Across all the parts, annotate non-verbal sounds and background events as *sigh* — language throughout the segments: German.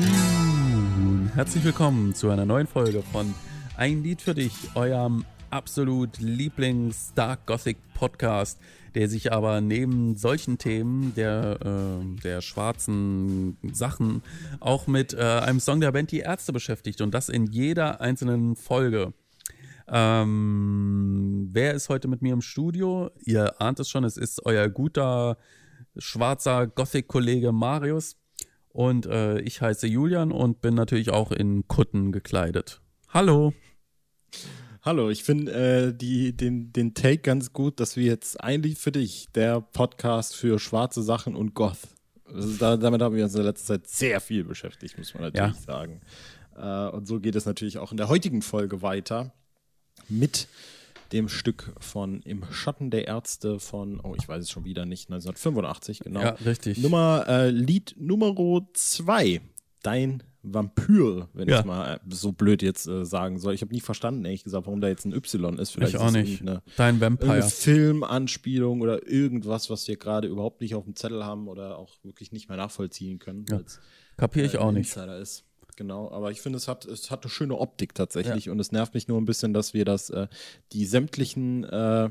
Nun, herzlich willkommen zu einer neuen Folge von Ein Lied für dich, eurem absolut Lieblings-Dark Gothic Podcast, der sich aber neben solchen Themen der, äh, der schwarzen Sachen auch mit äh, einem Song der Band Die Ärzte beschäftigt und das in jeder einzelnen Folge. Ähm, wer ist heute mit mir im Studio? Ihr ahnt es schon, es ist euer guter schwarzer Gothic-Kollege Marius. Und äh, ich heiße Julian und bin natürlich auch in Kutten gekleidet. Hallo. Hallo, ich finde äh, den, den Take ganz gut, dass wir jetzt eigentlich für dich der Podcast für schwarze Sachen und Goth. Da, damit haben wir uns in der letzten Zeit sehr viel beschäftigt, muss man natürlich ja. sagen. Äh, und so geht es natürlich auch in der heutigen Folge weiter mit dem Stück von Im Schatten der Ärzte von, oh, ich weiß es schon wieder nicht, 1985, genau. Ja, richtig. Nummer, äh, Lied Nummer 2, Dein Vampyr, wenn ja. ich mal äh, so blöd jetzt äh, sagen soll. Ich habe nie verstanden, ehrlich gesagt, warum da jetzt ein Y ist. Vielleicht ich auch nicht. Eine, Dein Vampire. Eine Filmanspielung oder irgendwas, was wir gerade überhaupt nicht auf dem Zettel haben oder auch wirklich nicht mehr nachvollziehen können. Ja. Kapiere ich äh, auch nicht. Insider ist genau. Aber ich finde, es hat, es hat eine schöne Optik tatsächlich ja. und es nervt mich nur ein bisschen, dass wir das, äh, die sämtlichen äh,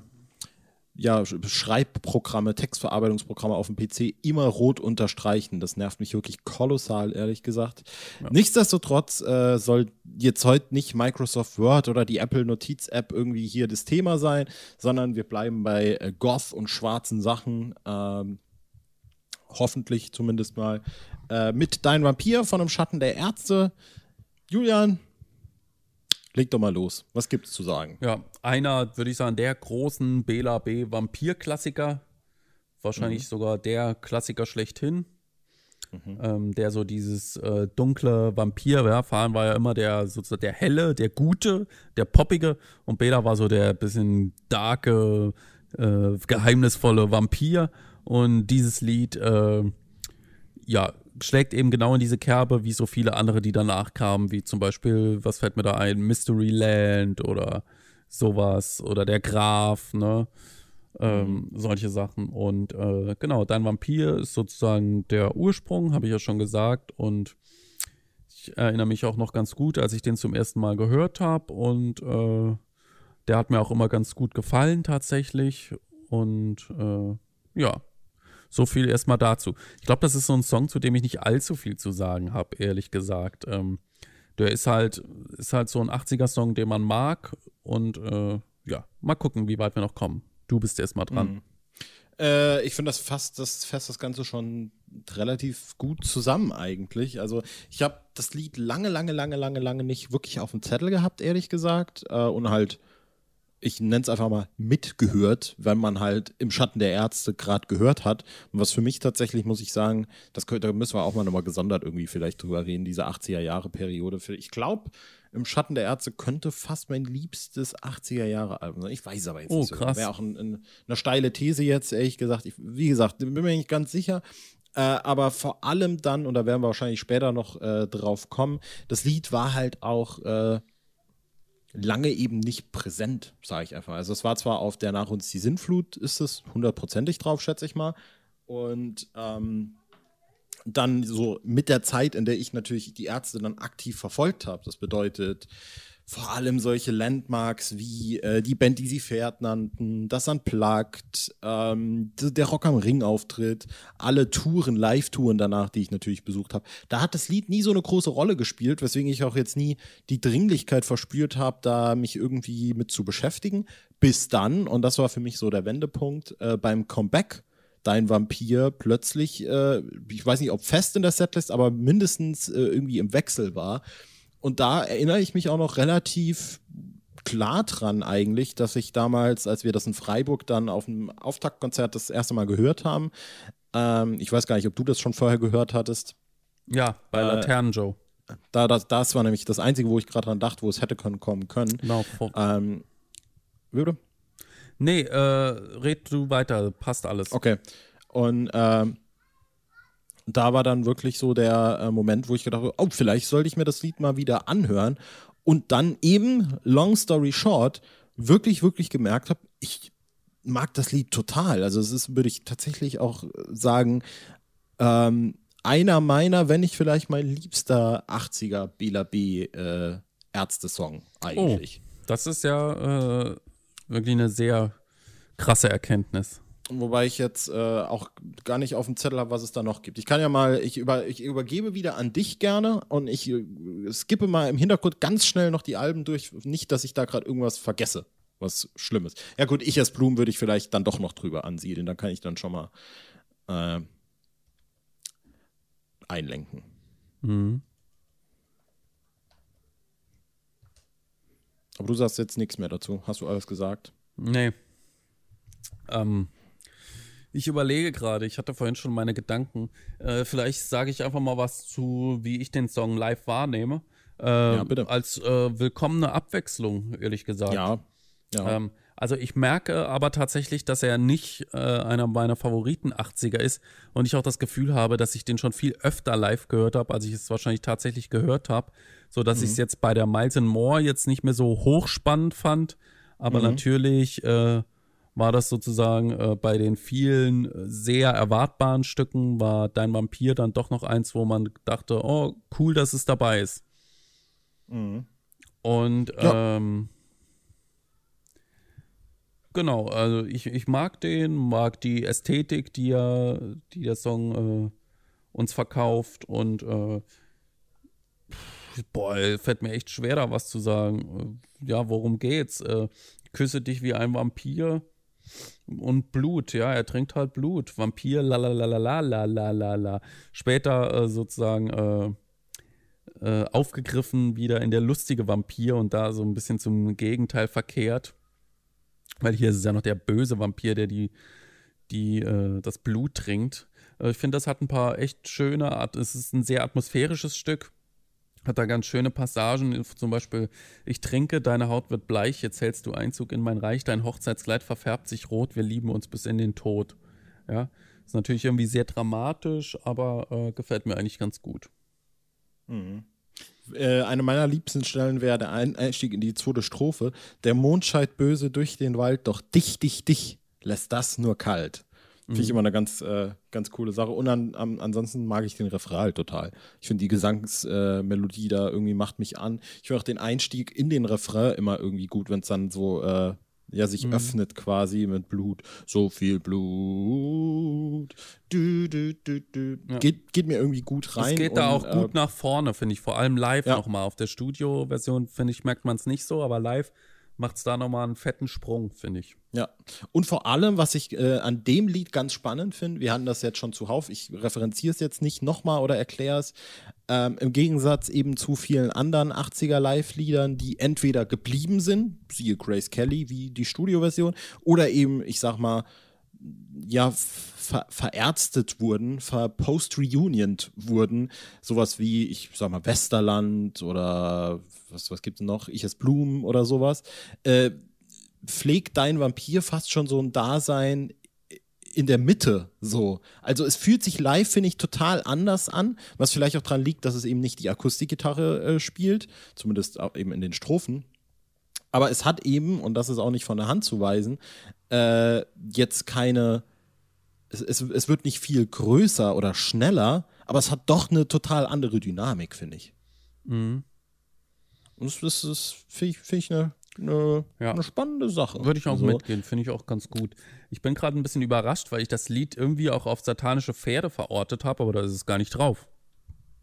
ja, Schreibprogramme, Textverarbeitungsprogramme auf dem PC immer rot unterstreichen. Das nervt mich wirklich kolossal, ehrlich gesagt. Ja. Nichtsdestotrotz äh, soll jetzt heute nicht Microsoft Word oder die Apple Notiz-App irgendwie hier das Thema sein, sondern wir bleiben bei äh, Goth und schwarzen Sachen. Ähm, hoffentlich zumindest mal, äh, mit Dein Vampir von einem Schatten der Ärzte. Julian, leg doch mal los. Was gibt's zu sagen? Ja, einer, würde ich sagen, der großen Bela B. Vampir-Klassiker. Wahrscheinlich mhm. sogar der Klassiker schlechthin. Mhm. Ähm, der so dieses äh, dunkle Vampir, ja, Fahren war ja immer der sozusagen der helle, der gute, der poppige und Bela war so der bisschen darke, äh, geheimnisvolle Vampir. Und dieses Lied, äh, ja, schlägt eben genau in diese Kerbe, wie so viele andere, die danach kamen, wie zum Beispiel, was fällt mir da ein, Mystery Land oder sowas oder der Graf, ne? Ähm, mhm. solche Sachen. Und äh, genau, Dein Vampir ist sozusagen der Ursprung, habe ich ja schon gesagt. Und ich erinnere mich auch noch ganz gut, als ich den zum ersten Mal gehört habe. Und äh, der hat mir auch immer ganz gut gefallen tatsächlich. Und äh, ja, so viel erstmal dazu. Ich glaube, das ist so ein Song, zu dem ich nicht allzu viel zu sagen habe, ehrlich gesagt. Ähm, der ist halt, ist halt so ein 80er-Song, den man mag. Und äh, ja, mal gucken, wie weit wir noch kommen. Du bist erstmal dran. Mhm. Äh, ich finde, das fasst das, fasst das Ganze schon relativ gut zusammen eigentlich. Also ich habe das Lied lange, lange, lange, lange, lange nicht wirklich auf dem Zettel gehabt, ehrlich gesagt. Äh, und halt ich nenne es einfach mal mitgehört, wenn man halt im Schatten der Ärzte gerade gehört hat. Und was für mich tatsächlich, muss ich sagen, das da müssen wir auch mal nochmal gesondert irgendwie vielleicht drüber reden, diese 80er Jahre Periode. Ich glaube, im Schatten der Ärzte könnte fast mein liebstes 80er Jahre Album sein. Ich weiß aber jetzt oh, nicht. So. Krass. Wäre auch ein, ein, eine steile These jetzt, ehrlich gesagt. Ich, wie gesagt, bin mir nicht ganz sicher. Äh, aber vor allem dann, und da werden wir wahrscheinlich später noch äh, drauf kommen, das Lied war halt auch äh, lange eben nicht präsent, sage ich einfach. Also es war zwar auf der Nach uns die Sinnflut, ist es hundertprozentig drauf, schätze ich mal. Und ähm, dann so mit der Zeit, in der ich natürlich die Ärzte dann aktiv verfolgt habe, das bedeutet vor allem solche Landmarks wie äh, die Band, die sie fährt nannten, das Unplugged, ähm, der Rock am Ring Auftritt, alle Touren, Live-Touren danach, die ich natürlich besucht habe. Da hat das Lied nie so eine große Rolle gespielt, weswegen ich auch jetzt nie die Dringlichkeit verspürt habe, da mich irgendwie mit zu beschäftigen. Bis dann, und das war für mich so der Wendepunkt, äh, beim Comeback dein Vampir plötzlich, äh, ich weiß nicht, ob fest in der Setlist, aber mindestens äh, irgendwie im Wechsel war. Und da erinnere ich mich auch noch relativ klar dran eigentlich, dass ich damals, als wir das in Freiburg dann auf dem Auftaktkonzert das erste Mal gehört haben, ähm, ich weiß gar nicht, ob du das schon vorher gehört hattest. Ja, bei äh, Laternen Joe. Da, das, das war nämlich das Einzige, wo ich gerade dran dachte, wo es hätte kommen können. Genau. Ähm, würde? Nee, äh, red du weiter, passt alles. Okay. Und ähm, da war dann wirklich so der äh, Moment, wo ich gedacht habe, oh, vielleicht sollte ich mir das Lied mal wieder anhören. Und dann eben, long story short, wirklich, wirklich gemerkt habe, ich mag das Lied total. Also es ist, würde ich tatsächlich auch sagen, ähm, einer meiner, wenn nicht vielleicht mein liebster 80er Bela B. Äh, Ärzte-Song eigentlich. Oh, das ist ja äh, wirklich eine sehr krasse Erkenntnis. Wobei ich jetzt äh, auch gar nicht auf dem Zettel habe, was es da noch gibt. Ich kann ja mal, ich, über, ich übergebe wieder an dich gerne und ich äh, skippe mal im Hintergrund ganz schnell noch die Alben durch. Nicht, dass ich da gerade irgendwas vergesse, was Schlimmes. Ja gut, ich als Blumen würde ich vielleicht dann doch noch drüber ansiedeln. Da kann ich dann schon mal äh, einlenken. Mhm. Aber du sagst jetzt nichts mehr dazu. Hast du alles gesagt? Nee. Ähm, ich überlege gerade, ich hatte vorhin schon meine Gedanken. Äh, vielleicht sage ich einfach mal was zu, wie ich den Song live wahrnehme. Äh, ja, bitte. Als äh, willkommene Abwechslung, ehrlich gesagt. Ja. ja. Ähm, also ich merke aber tatsächlich, dass er nicht äh, einer meiner Favoriten 80er ist und ich auch das Gefühl habe, dass ich den schon viel öfter live gehört habe, als ich es wahrscheinlich tatsächlich gehört habe, so dass mhm. ich es jetzt bei der Miles and More jetzt nicht mehr so hochspannend fand, aber mhm. natürlich äh, war das sozusagen äh, bei den vielen äh, sehr erwartbaren Stücken, war Dein Vampir dann doch noch eins, wo man dachte, oh, cool, dass es dabei ist. Mhm. Und ja. ähm, genau, also ich, ich mag den, mag die Ästhetik, die er, die der Song äh, uns verkauft und äh, boah, fällt mir echt schwer, da was zu sagen. Äh, ja, worum geht's? Äh, küsse dich wie ein Vampir und Blut, ja, er trinkt halt Blut. Vampir, la la la la la la la la. Später äh, sozusagen äh, äh, aufgegriffen wieder in der lustige Vampir und da so ein bisschen zum Gegenteil verkehrt. Weil hier ist es ja noch der böse Vampir, der die, die äh, das Blut trinkt. Äh, ich finde, das hat ein paar echt schöne, es ist ein sehr atmosphärisches Stück hat da ganz schöne Passagen, zum Beispiel, ich trinke, deine Haut wird bleich, jetzt hältst du Einzug in mein Reich, dein Hochzeitskleid verfärbt sich rot, wir lieben uns bis in den Tod. Ja, ist natürlich irgendwie sehr dramatisch, aber äh, gefällt mir eigentlich ganz gut. Mhm. Äh, eine meiner liebsten Stellen wäre der Einstieg in die zweite Strophe. Der Mond scheint böse durch den Wald, doch dich, dich, dich lässt das nur kalt. Finde ich mhm. immer eine ganz, äh, ganz coole Sache. Und an, an, ansonsten mag ich den Refrain total. Ich finde die Gesangsmelodie äh, da irgendwie macht mich an. Ich finde auch den Einstieg in den Refrain immer irgendwie gut, wenn es dann so äh, ja, sich mhm. öffnet quasi mit Blut. So viel Blut. Du, du, du. Ja. Geht, geht mir irgendwie gut rein. Es geht da auch gut äh, nach vorne, finde ich. Vor allem live ja. nochmal. Auf der Studio-Version, finde ich, merkt man es nicht so, aber live macht es da nochmal einen fetten Sprung, finde ich. Ja, und vor allem, was ich äh, an dem Lied ganz spannend finde, wir hatten das jetzt schon zuhauf, ich referenziere es jetzt nicht nochmal oder erkläre es, ähm, im Gegensatz eben zu vielen anderen 80er Live-Liedern, die entweder geblieben sind, siehe Grace Kelly wie die Studioversion, oder eben, ich sag mal, ja, ver verärztet wurden, ver post-reunioned wurden. Sowas wie, ich sag mal, Westerland oder was, was gibt es noch? Ich es Blumen oder sowas. Äh, pflegt dein Vampir fast schon so ein Dasein in der Mitte so. Also es fühlt sich live, finde ich, total anders an, was vielleicht auch daran liegt, dass es eben nicht die Akustikgitarre äh, spielt, zumindest eben in den Strophen. Aber es hat eben, und das ist auch nicht von der Hand zu weisen, äh, jetzt keine, es, es, es wird nicht viel größer oder schneller, aber es hat doch eine total andere Dynamik, finde ich. Mhm. Und das, ist, finde ich, find ich eine, eine, ja. eine, spannende Sache. Würde ich auch also, mitgehen, finde ich auch ganz gut. Ich bin gerade ein bisschen überrascht, weil ich das Lied irgendwie auch auf satanische Pferde verortet habe, aber da ist es gar nicht drauf.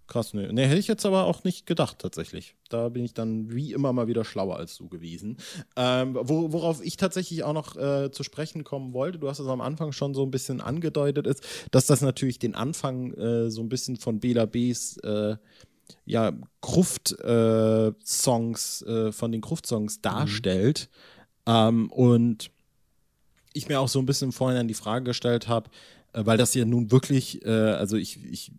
Krass, ne. Ne, hätte ich jetzt aber auch nicht gedacht, tatsächlich. Da bin ich dann wie immer mal wieder schlauer als du gewesen. Ähm, wo, worauf ich tatsächlich auch noch äh, zu sprechen kommen wollte, du hast es am Anfang schon so ein bisschen angedeutet, ist, dass das natürlich den Anfang äh, so ein bisschen von Bela Bs äh, ja, Gruft-Songs, äh, von den Gruft-Songs darstellt. Mhm. Ähm, und ich mir auch so ein bisschen vorhin an die Frage gestellt habe, äh, weil das ja nun wirklich, äh, also ich, ich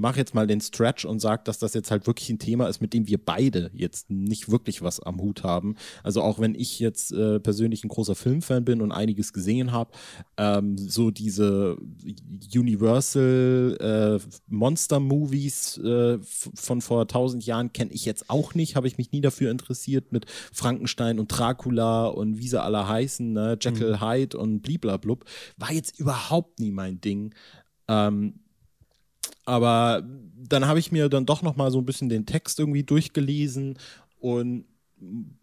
mache jetzt mal den Stretch und sage, dass das jetzt halt wirklich ein Thema ist, mit dem wir beide jetzt nicht wirklich was am Hut haben. Also auch wenn ich jetzt äh, persönlich ein großer Filmfan bin und einiges gesehen habe, ähm, so diese Universal äh, Monster Movies äh, von vor tausend Jahren kenne ich jetzt auch nicht, habe ich mich nie dafür interessiert mit Frankenstein und Dracula und wie sie alle heißen, ne? Jekyll mhm. Hyde und bliblablub, war jetzt überhaupt nie mein Ding. Ähm, Aber dann habe ich mir dann doch noch mal so ein bisschen den Text irgendwie durchgelesen und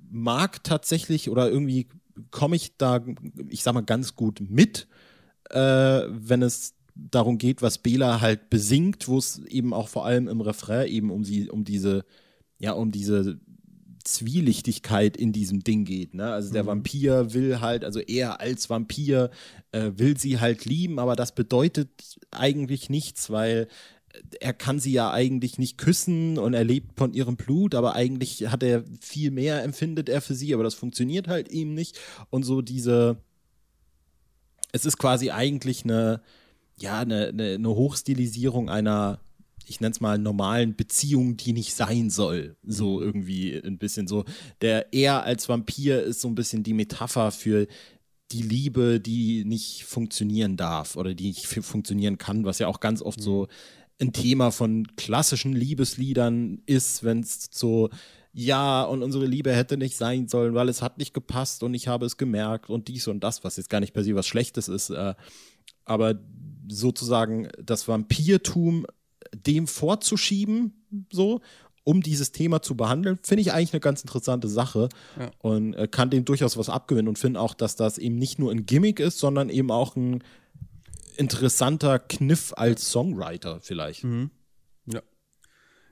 mag tatsächlich oder irgendwie komme ich da, ich sag mal, ganz gut mit, äh, wenn es darum geht, was Bela halt besingt, wo es eben auch vor allem im Refrain eben um sie, um diese, ja, um diese Zwielichtigkeit in diesem Ding geht. Ne? Also der mhm. Vampir will halt, also er als Vampir äh, will sie halt lieben, aber das bedeutet eigentlich nichts, weil er kann sie ja eigentlich nicht küssen und er lebt von ihrem Blut, aber eigentlich hat er viel mehr, empfindet er für sie, aber das funktioniert halt ihm nicht. Und so diese, es ist quasi eigentlich eine, ja, eine, eine, eine Hochstilisierung einer, ich nenne es mal, normalen Beziehung, die nicht sein soll. So irgendwie ein bisschen so. Der er als Vampir ist so ein bisschen die Metapher für die Liebe, die nicht funktionieren darf oder die nicht funktionieren kann, was ja auch ganz oft so ein Thema von klassischen Liebesliedern ist, wenn es so, ja, und unsere Liebe hätte nicht sein sollen, weil es hat nicht gepasst und ich habe es gemerkt und dies und das, was jetzt gar nicht per se was Schlechtes ist, äh, aber sozusagen das Vampirtum dem vorzuschieben, so, um dieses Thema zu behandeln, finde ich eigentlich eine ganz interessante Sache ja. und äh, kann dem durchaus was abgewinnen und finde auch, dass das eben nicht nur ein Gimmick ist, sondern eben auch ein interessanter Kniff als Songwriter vielleicht. Mhm. Ja.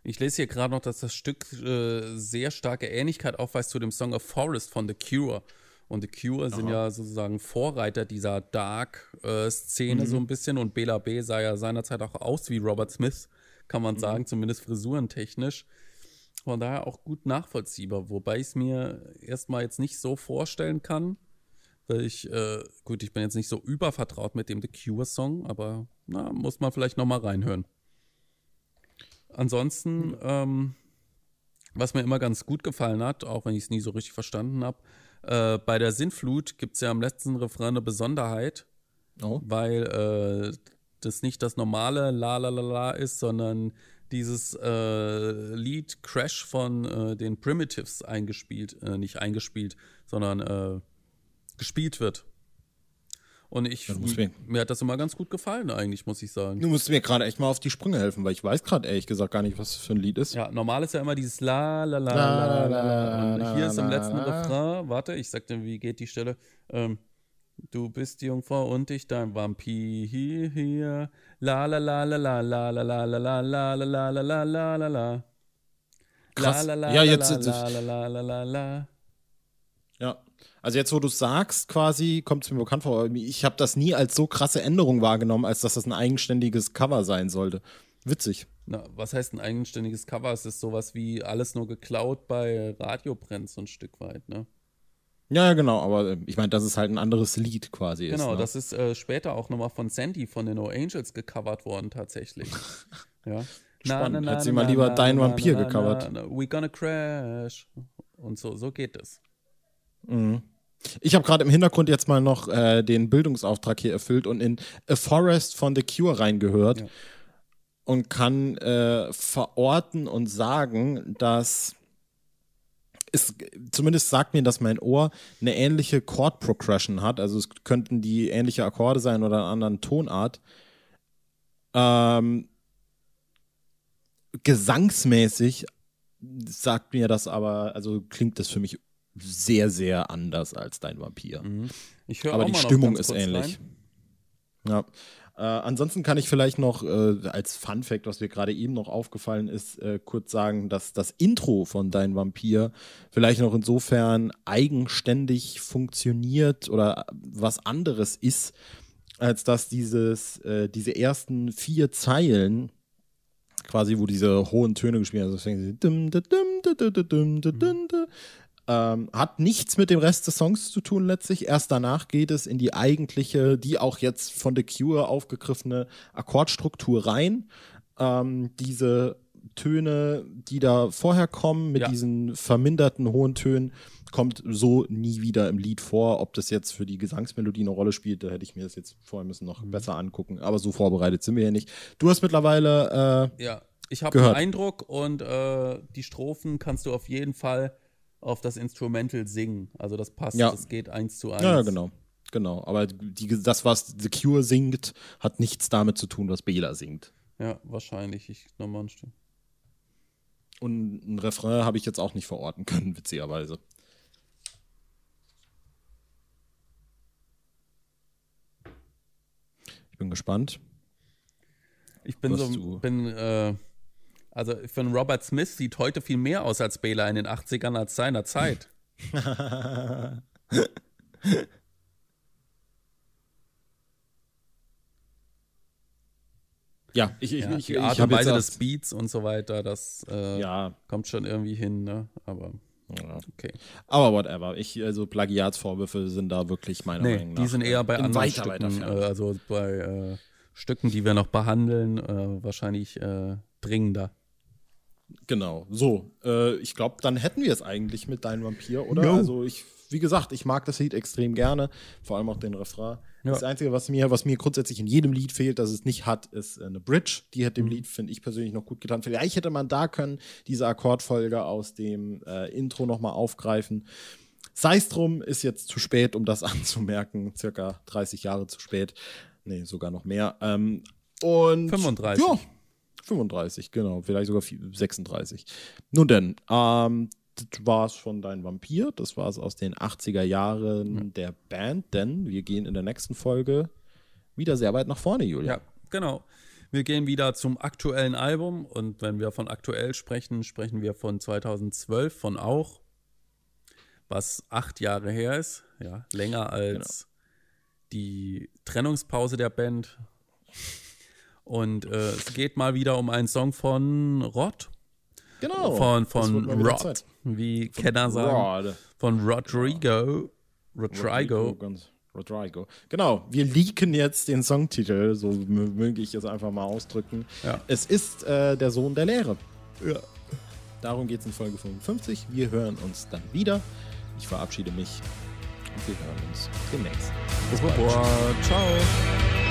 Ich lese hier gerade noch, dass das Stück äh, sehr starke Ähnlichkeit aufweist zu dem Song A Forest von The Cure. Und The Cure sind ja sozusagen Vorreiter dieser Dark-Szene äh, mhm. so ein bisschen. Und Bela B sah ja seinerzeit auch aus wie Robert Smith, kann man mhm. sagen, zumindest frisurentechnisch. Von daher auch gut nachvollziehbar, wobei ich es mir erstmal jetzt nicht so vorstellen kann, weil ich, äh, gut, ich bin jetzt nicht so übervertraut mit dem The Cure-Song, aber na, muss man vielleicht nochmal reinhören. Ansonsten, mhm. ähm, was mir immer ganz gut gefallen hat, auch wenn ich es nie so richtig verstanden habe, äh, bei der Sinnflut gibt es ja am letzten Refrain eine Besonderheit, oh. weil äh, das nicht das normale La La La La ist, sondern dieses äh, Lied Crash von äh, den Primitives eingespielt, äh, nicht eingespielt, sondern äh, gespielt wird. Und ich, mir, hat das immer ganz gut gefallen, eigentlich, muss ich sagen. Du musst mir gerade echt mal auf die Sprünge helfen, weil ich weiß gerade ehrlich gesagt gar nicht, was das für ein Lied ist. Ja, normal ist ja immer dieses La, La, La, La, La, La. Und hier ist im letzten Refrain, warte, ich sag dir, wie geht die Stelle? Ähm, du bist die Jungfrau und ich dein Vampir hier. La, La, La, La, La, La, La, La, La, La, La, La, La, La, La, La, La. Krass. Ja, jetzt. La, La, La, La, La, La. Ja. Also jetzt, wo du es sagst, quasi, kommt es mir bekannt vor. Ich habe das nie als so krasse Änderung wahrgenommen, als dass das ein eigenständiges Cover sein sollte. Witzig. Na, was heißt ein eigenständiges Cover? Es ist sowas wie alles nur geklaut bei Radio brennt so ein Stück weit, ne? Ja, genau, aber äh, ich meine, das ist halt ein anderes Lied quasi. Genau, ist, ne? das ist äh, später auch nochmal von Sandy von den No Angels gecovert worden, tatsächlich. *laughs* ja. Spannend. Hätte sie mal lieber Dein Vampir gecovert. We gonna crash. Und so, so geht es. Mhm. Ich habe gerade im Hintergrund jetzt mal noch äh, den Bildungsauftrag hier erfüllt und in A Forest von The Cure reingehört ja. und kann äh, verorten und sagen, dass es, zumindest sagt mir dass mein Ohr, eine ähnliche Chord Progression hat. Also es könnten die ähnliche Akkorde sein oder eine andere Tonart. Ähm, gesangsmäßig sagt mir das aber, also klingt das für mich sehr, sehr anders als dein Vampir. Mhm. Aber die Stimmung ist ähnlich. Rein. Ja. Äh, ansonsten kann ich vielleicht noch äh, als Fun Fact, was mir gerade eben noch aufgefallen ist, äh, kurz sagen, dass das Intro von Dein Vampir vielleicht noch insofern eigenständig funktioniert oder was anderes ist, als dass dieses, äh, diese ersten vier Zeilen quasi, wo diese hohen Töne gespielt werden, also ähm, hat nichts mit dem Rest des Songs zu tun letztlich. Erst danach geht es in die eigentliche, die auch jetzt von The Cure aufgegriffene Akkordstruktur rein. Ähm, diese Töne, die da vorher kommen, mit ja. diesen verminderten hohen Tönen, kommt so nie wieder im Lied vor. Ob das jetzt für die Gesangsmelodie eine Rolle spielt, da hätte ich mir das jetzt vorher müssen noch mhm. besser angucken. Aber so vorbereitet sind wir ja nicht. Du hast mittlerweile. Äh, ja, ich habe den Eindruck und äh, die Strophen kannst du auf jeden Fall auf das Instrumental singen. Also das passt, ja. das geht eins zu eins. Ja, genau. Genau. Aber die, das, was The Cure singt, hat nichts damit zu tun, was Bela singt. Ja, wahrscheinlich. Ich nochmal ein Stück. Und ein Refrain habe ich jetzt auch nicht verorten können, witzigerweise. Ich bin gespannt. Ich bin Was so, bin, äh, also für einen Robert Smith sieht heute viel mehr aus als Bela in den 80ern als seiner Zeit. *laughs* Ja, ich, ich, Ja, ich, die ich Art und Weise des Beats und so weiter, das äh, Ja, kommt schon irgendwie hin, ne? Aber ja. okay. Aber whatever. Ich, also Plagiatsvorwürfe sind da wirklich meiner Nee, Meinung nach. die sind eher bei in anderen weiter, weiter Stücken, äh, also bei äh, Stücken, die wir noch behandeln, äh, wahrscheinlich äh, dringender. Genau. So, äh, ich glaube, dann hätten wir es eigentlich mit Dein Vampir, oder? Jo. Also ich, wie gesagt, ich mag das Lied extrem gerne, vor allem auch den Refrain. Ja. Das Einzige, was mir, was mir grundsätzlich in jedem Lied fehlt, dass es nicht hat, ist äh, eine Bridge. Die hat dem Lied, finde ich persönlich, noch gut getan. Vielleicht hätte man da können diese Akkordfolge aus dem äh, Intro nochmal aufgreifen. Sei es drum, ist jetzt zu spät, um das *laughs* anzumerken. Circa 30 Jahre zu spät. Nee, sogar noch mehr. Ähm, und 35. Ja, 35, genau. Vielleicht sogar vi- 36. Nun denn, ähm, das war's von Dein Vampir. Das war's aus den 80er Jahren der Band, denn wir gehen in der nächsten Folge wieder sehr weit nach vorne, Julia. Ja, genau. Wir gehen wieder zum aktuellen Album und wenn wir von aktuell sprechen, sprechen wir von 2012, von auch, was acht Jahre her ist, ja, länger als die Trennungspause der Band. Und äh, es geht mal wieder um einen Song von Rod, Genau. von, von Rod, wie Kenner sagen, Rod. von Rodrigo, Rodrigo. ganz- Rodrigo. Genau, wir leaken jetzt den Songtitel, so mö- möge ich es einfach mal ausdrücken. Ja. Es ist äh, der Sohn der Lehre. Ja. Darum geht es in Folge 55. Wir hören uns dann wieder. Ich verabschiede mich und wir hören uns demnächst. Bis bald. Ciao.